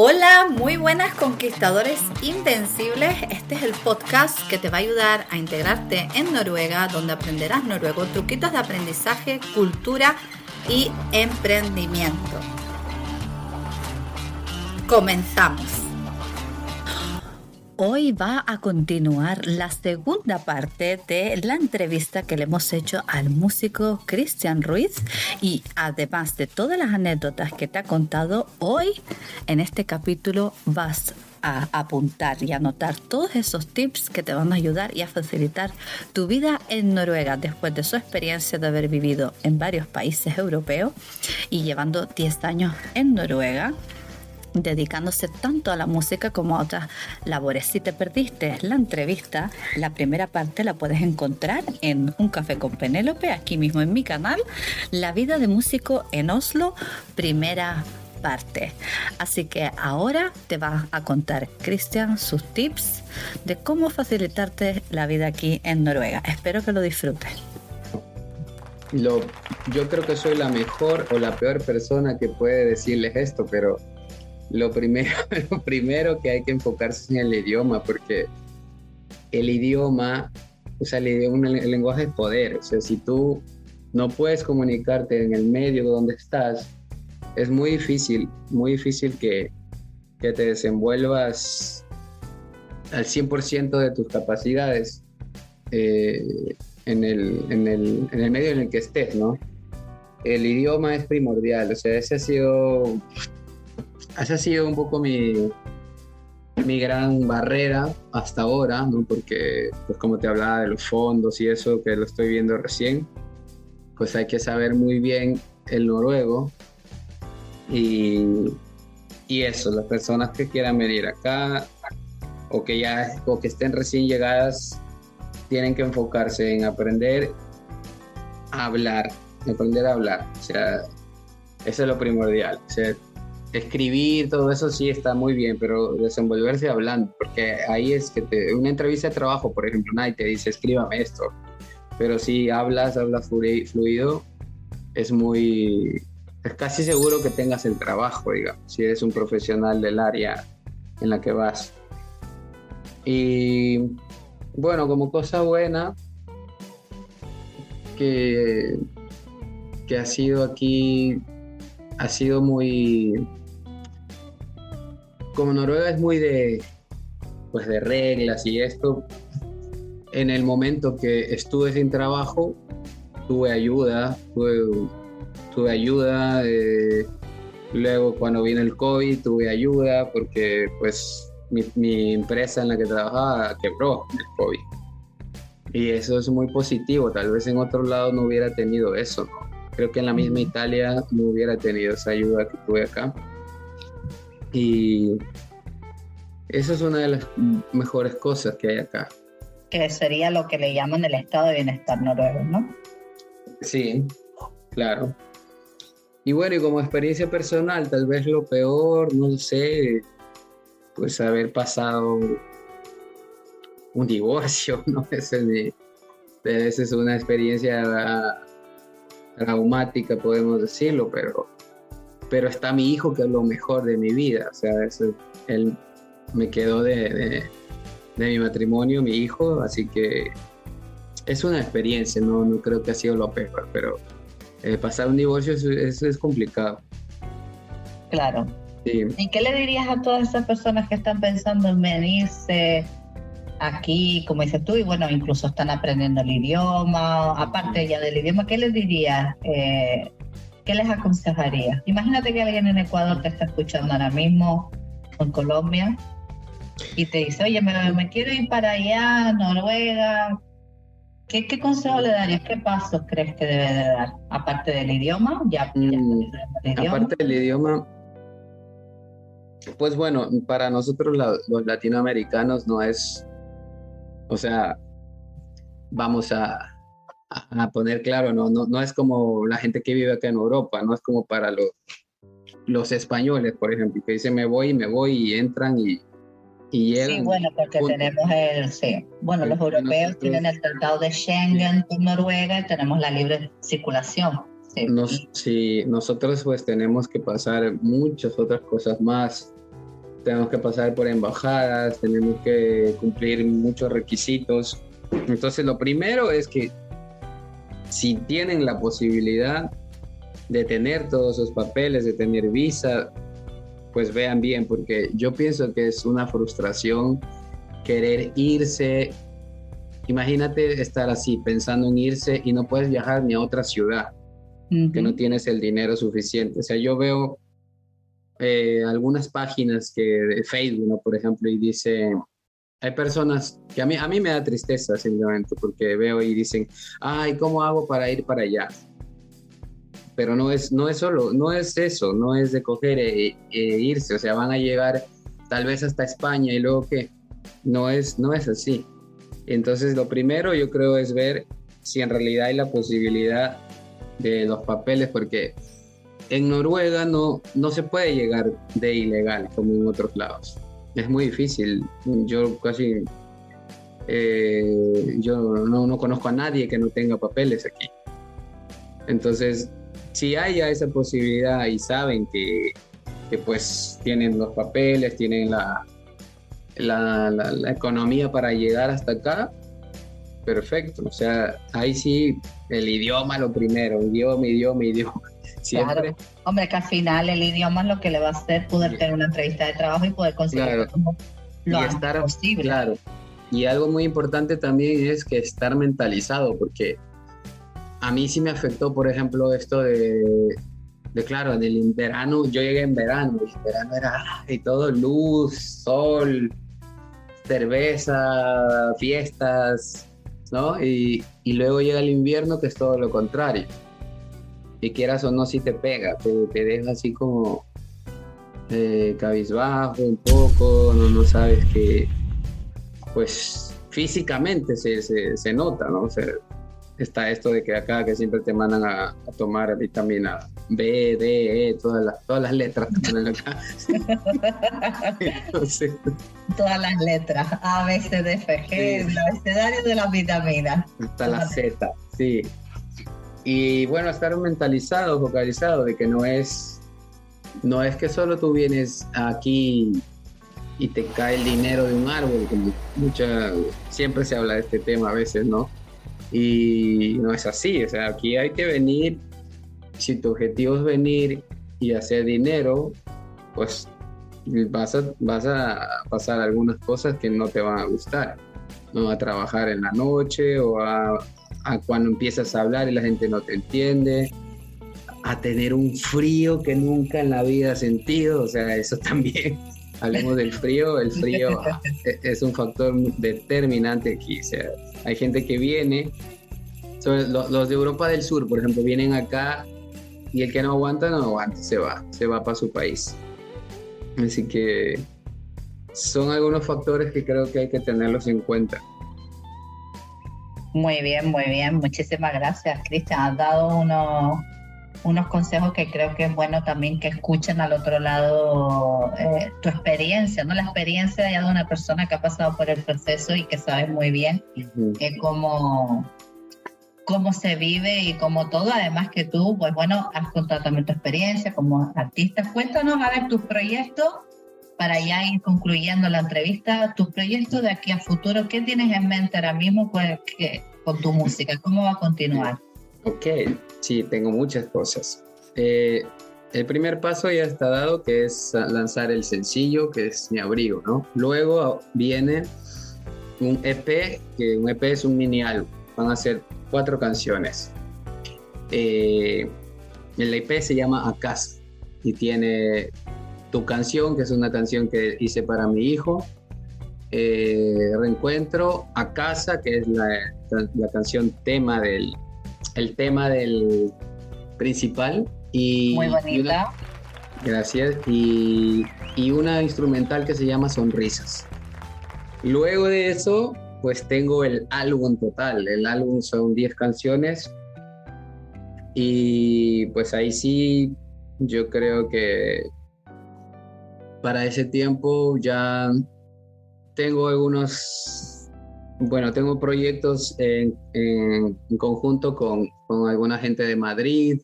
Hola, muy buenas conquistadores invencibles. Este es el podcast que te va a ayudar a integrarte en Noruega, donde aprenderás noruego, truquitos de aprendizaje, cultura y emprendimiento. Comenzamos. Hoy va a continuar la segunda parte de la entrevista que le hemos hecho al músico Cristian Ruiz. Y además de todas las anécdotas que te ha contado, hoy en este capítulo vas a apuntar y anotar todos esos tips que te van a ayudar y a facilitar tu vida en Noruega después de su experiencia de haber vivido en varios países europeos y llevando 10 años en Noruega dedicándose tanto a la música como a otras labores. Si te perdiste la entrevista, la primera parte la puedes encontrar en Un Café con Penélope, aquí mismo en mi canal, La vida de músico en Oslo, primera parte. Así que ahora te va a contar Cristian sus tips de cómo facilitarte la vida aquí en Noruega. Espero que lo disfrutes. Lo, yo creo que soy la mejor o la peor persona que puede decirles esto, pero lo primero, lo primero que hay que enfocarse es en el idioma, porque el idioma, o sea, el, idioma, el lenguaje es poder. O sea, si tú no puedes comunicarte en el medio donde estás, es muy difícil, muy difícil que, que te desenvuelvas al 100% de tus capacidades eh, en, el, en, el, en el medio en el que estés, ¿no? El idioma es primordial, o sea, ese ha sido esa ha sido un poco mi, mi gran barrera hasta ahora. Porque, pues como te hablaba de los fondos y eso, que lo estoy viendo recién, pues hay que saber muy bien el noruego y, y eso, las personas que quieran venir acá o que ya o que estén recién llegadas tienen que enfocarse en aprender a hablar, aprender a hablar, o sea, eso es lo primordial, o sea, escribir, todo eso sí está muy bien, pero desenvolverse hablando, porque ahí es que te, una entrevista de trabajo, por ejemplo, nadie te dice, escríbame esto, pero si hablas, hablas fluido, es muy, es casi seguro que tengas el trabajo, digamos, si eres un profesional del área en la que vas. Y bueno, como cosa buena, que, que ha sido aquí ha sido muy como Noruega es muy de, pues de reglas y esto, en el momento que estuve sin trabajo, tuve ayuda, tuve, ayuda, eh, luego cuando vino el COVID tuve ayuda porque pues mi, empresa en la que trabajaba quebró el COVID. Y eso es muy positivo, tal vez en otro lado no hubiera tenido eso, Creo que en la misma Italia no hubiera tenido esa ayuda que tuve acá. Y esa es una de las mejores cosas que hay acá. Que sería lo que le llaman el estado de bienestar noruego, ¿no? Sí, claro. Y bueno, y como experiencia personal, tal vez lo peor, no sé, pues haber pasado un divorcio, ¿no? Esa es una experiencia traumática, podemos decirlo, pero pero está mi hijo que es lo mejor de mi vida, o sea, eso, él me quedó de, de, mi matrimonio, mi hijo, así que es una experiencia, no, no creo que ha sido lo peor, pero eh, pasar un divorcio eso, es complicado. Claro. ¿Y qué le dirías a todas esas personas que están pensando en venirse aquí, como dices tú, y bueno, incluso están aprendiendo el idioma, aparte ya del idioma, ¿qué les dirías eh, ¿qué les aconsejaría? Imagínate que alguien en Ecuador te está escuchando ahora mismo, o en Colombia, y te dice, oye, me, quiero ir para allá, Noruega. ¿Qué, ¿Qué, consejo le darías? ¿Qué pasos crees que debe de dar? Aparte del idioma, ya. Mm, aparte del idioma, pues bueno, para nosotros los latinoamericanos no es, o sea, vamos a, a, poner claro, ¿no? No, no es como la gente que vive acá en Europa, no es como para los, los españoles, por ejemplo, que dicen me voy y me voy y entran y, y llegan. Sí, bueno, porque tenemos el, sí, bueno, los europeos tienen el tratado de Schengen con Noruega y tenemos la libre circulación. Sí. Nos, sí, nosotros pues tenemos que pasar muchas otras cosas más tenemos que pasar por embajadas, tenemos que cumplir muchos requisitos. Entonces lo primero es que si tienen la posibilidad de tener todos esos papeles, de tener visa, pues vean bien, porque yo pienso que es una frustración querer irse. Imagínate estar así, pensando en irse y no puedes viajar ni a otra ciudad, que no tienes el dinero suficiente. O sea, yo veo eh, algunas páginas que de Facebook, por ejemplo, y dice, hay personas que a mí, a mí me da tristeza simplemente porque veo y dicen, ay, ¿cómo hago para ir para allá? Pero no es, no es solo, no es eso, no es de coger e, e irse, o sea, van a llegar tal vez hasta España y luego que no es, no es así. Entonces, lo primero yo creo es ver si en realidad hay la posibilidad de los papeles, porque en Noruega no, no se puede llegar de ilegal como en otros lados. Es muy difícil. Yo casi, eh, yo no, no, conozco a nadie que no tenga papeles aquí. Entonces, si hay esa posibilidad y saben que, que pues tienen los papeles, tienen la, la, la, la economía para llegar hasta acá, perfecto. O sea, ahí sí, el idioma lo primero, idioma, idioma, idioma. Claro. Hombre, que al final el idioma es lo que le va a hacer poder tener una entrevista de trabajo y poder conseguir lo y estar, posible. Claro. Y algo muy importante también es que estar mentalizado, porque a mí sí me afectó, por ejemplo, esto de, de claro, en el verano, yo llegué en verano, y el verano era y todo luz, sol, cerveza, fiestas, ¿no? Y, y luego llega el invierno que es todo lo contrario y quieras o no, si te pega, te, te deja así como eh, cabizbajo un poco, no, no sabes que, pues físicamente se, se, se nota, ¿no? O sea, está esto de que acá que siempre te mandan a, tomar vitamina B, D, E, todas las, todas las letras que ponen acá. Todas las letras, A, B, C, D, F, G, el abecedario de las vitaminas. Hasta la Z, sí. Y bueno, estar mentalizado, focalizado de que no es, no es que solo tú vienes aquí y te cae el dinero de un árbol, como mucha, siempre se habla de este tema a veces, ¿no? Y no es así, o sea, aquí hay que venir, si tu objetivo es venir y hacer dinero, pues vas a, vas a pasar algunas cosas que no te van a gustar, ¿no? A trabajar en la noche o a a cuando empiezas a hablar y la gente no te entiende, a tener un frío que nunca en la vida has sentido, o sea, eso también, hablemos del frío, el frío es un factor determinante aquí, o sea, hay gente que viene, los de Europa del Sur, por ejemplo, vienen acá y el que no aguanta, no aguanta, se va, se va para su país. Así que son algunos factores que creo que hay que tenerlos en cuenta. Muy bien, muy bien. Muchísimas gracias, Cristian. Has dado unos, unos consejos que creo que es bueno también que escuchen al otro lado eh, tu experiencia, ¿no? La experiencia ya de una persona que ha pasado por el proceso y que sabe muy bien eh, cómo, cómo se vive y cómo todo. Además que tú, pues bueno, has contado también tu experiencia como artista. Cuéntanos a ver tus proyectos para ya ir concluyendo la entrevista, tus proyectos de aquí a futuro, ¿qué tienes en mente ahora mismo con, con tu música? ¿Cómo va a continuar? Ok, sí, tengo muchas cosas. Eh, el primer paso ya está dado, que es lanzar el sencillo, que es Mi Abrigo, ¿no? Luego viene un EP, que un EP es un mini álbum, van a ser cuatro canciones. Eh, el EP se llama Acas y tiene tu canción, que es una canción que hice para mi hijo. Eh, reencuentro a casa, que es la, la, canción tema del, el tema del principal. Y, Muy bonita. gracias. Y, y una instrumental que se llama Sonrisas. Luego de eso, pues tengo el álbum total. El álbum son 10 canciones. Y pues ahí sí, yo creo que para ese tiempo ya tengo algunos, bueno, tengo proyectos en, conjunto con, con, alguna gente de Madrid,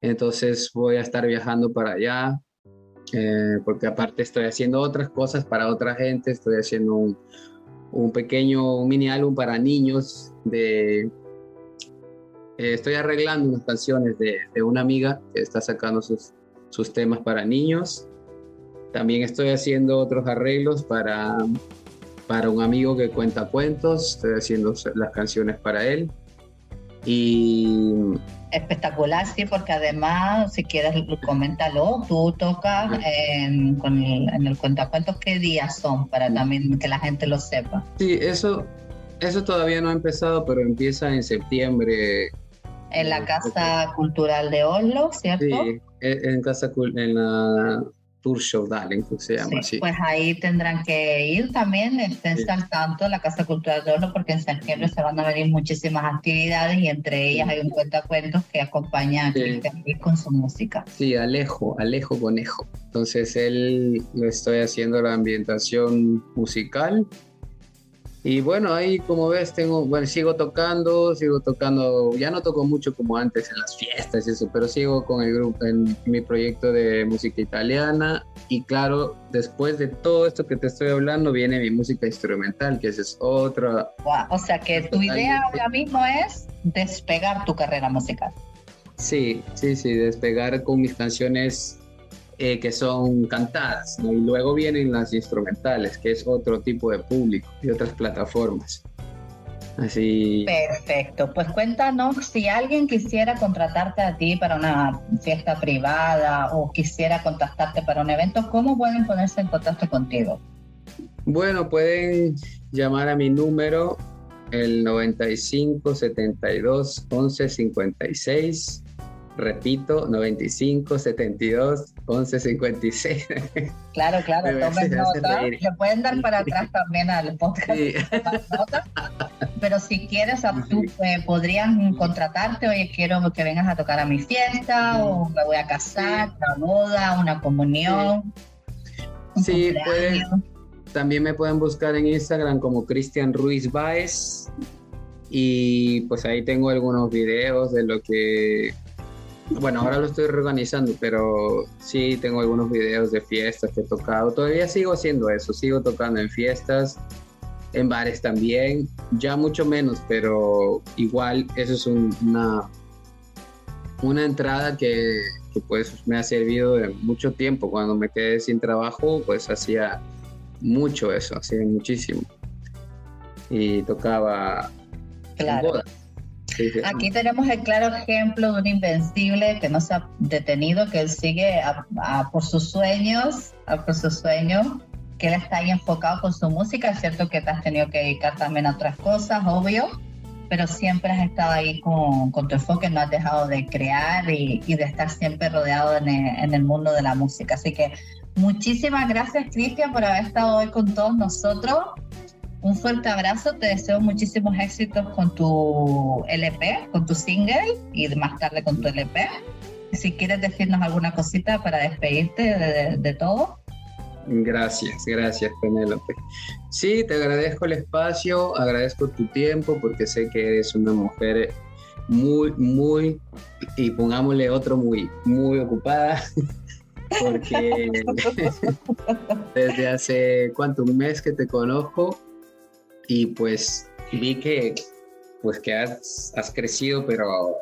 entonces voy a estar viajando para allá eh, porque aparte estoy haciendo otras cosas para otra gente, estoy haciendo un, pequeño mini álbum para niños. Eh, estoy arreglando unas canciones de, de, una amiga que está sacando sus, sus temas para niños. También estoy haciendo otros arreglos para, para un amigo que cuenta cuentos, estoy haciendo las canciones para él. Y espectacular, sí, porque además, si quieres, coméntalo, tú tocas en, con el, en el cuentacuentos, ¿qué días son? Para también que la gente lo sepa. Sí, eso, eso todavía no ha empezado, pero empieza en septiembre. En la Casa Cultural de Oslo, ¿cierto? Sí, en, casa, en la Show que se llama así. Pues ahí tendrán que ir también, estén al tanto la Casa Cultural de Oro, porque en septiembre se van a venir muchísimas actividades y entre ellas hay un cuentacuentos que acompaña a Cristian con su música. Sí, Alejo, Alejo Conejo. Entonces él le estoy haciendo la ambientación musical y bueno, ahí como ves, tengo, bueno, sigo tocando, sigo tocando, ya no toco mucho como antes en las fiestas y eso, pero sigo con el grupo, en mi proyecto de música italiana. Y claro, después de todo esto que te estoy hablando, viene mi música instrumental, que esa es otra. o sea que tu idea ahora mismo es despegar tu carrera musical. Sí, sí, sí, despegar con mis canciones eh, que son cantadas, y luego vienen las instrumentales, que es otro tipo de público y otras plataformas. Así. Perfecto, pues cuéntanos si alguien quisiera contratarte a ti para una fiesta privada o quisiera contactarte para un evento, ¿cómo pueden ponerse en contacto contigo? Bueno, pueden llamar a mi número el 95 72 11 56 Repito, 95 72 11 56. Claro, claro, tomen nota. Le pueden dar para atrás también al podcast. Pero si quieres, tú eh, podrían contratarte. Oye, quiero que vengas a tocar a mi fiesta, o me voy a casar, una boda, una comunión. Sí, pueden, también me pueden buscar en Instagram como Cristian Ruiz Baez. Y pues ahí tengo algunos videos de lo que bueno, ahora lo estoy reorganizando, pero sí tengo algunos videos de fiestas que he tocado. Todavía sigo haciendo eso, sigo tocando en fiestas, en bares también, ya mucho menos, pero igual eso es una, una entrada que, que, pues me ha servido de mucho tiempo. Cuando me quedé sin trabajo, pues hacía mucho eso, hacía muchísimo. Y tocaba claro. bodas Aquí tenemos el claro ejemplo de un invencible que no se ha detenido, que él sigue por sus sueños, por sus sueños, que él está ahí enfocado con su música. Es cierto que te has tenido que dedicar también a otras cosas, obvio, pero siempre has estado ahí con, tu enfoque, no has dejado de crear y, de estar siempre rodeado en en el mundo de la música. Así que muchísimas gracias, Cristian, por haber estado hoy con todos nosotros. Un fuerte abrazo, te deseo muchísimos éxitos con tu LP, con tu single y más tarde con tu LP. Si quieres decirnos alguna cosita para despedirte de, todo. Gracias, gracias Penélope. Sí, te agradezco el espacio, agradezco tu tiempo porque sé que eres una mujer muy, muy, y pongámosle otro muy, muy ocupada, porque desde hace cuánto, un mes que te conozco y pues vi que pues que has, has crecido pero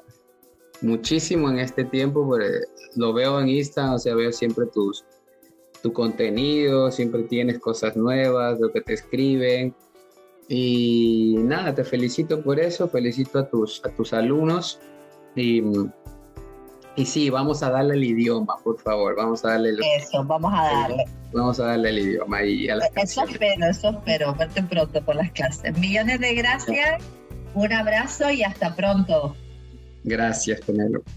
muchísimo en este tiempo lo veo en Instagram o sea veo siempre tus tu contenido siempre tienes cosas nuevas lo que te escriben. Y nada te felicito por eso felicito a tus a tus alumnos. Y y sí, vamos a darle el idioma, por favor, vamos a darle... Eso, vamos a darle. Vamos a darle el idioma y a Eso espero, eso espero, verte pronto por las clases. Millones de gracias, un abrazo y hasta pronto. Gracias, Penélope.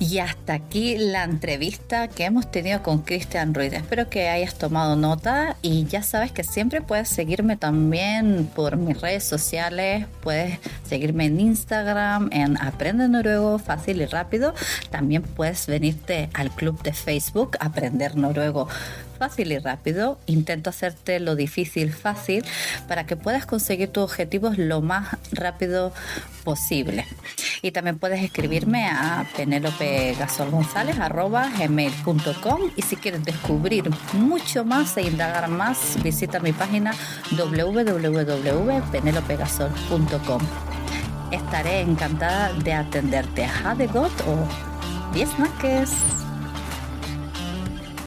Y hasta aquí la entrevista que hemos tenido con Cristian Ruiz. Espero que hayas tomado nota y ya sabes que siempre puedes seguirme también por mis redes sociales. Puedes seguirme en Instagram, en Aprende Noruego Fácil y Rápido. También puedes venirte al club de Facebook Aprender Noruego fácil y rápido. Intento hacerte lo difícil fácil para que puedas conseguir tus objetivos lo más rápido posible. Y también puedes escribirme a penelopegasolgonzalez.com y si quieres descubrir mucho más e indagar más, visita mi página www.penelopegasol.com. Estaré encantada de atenderte. a de God o 10 snackes.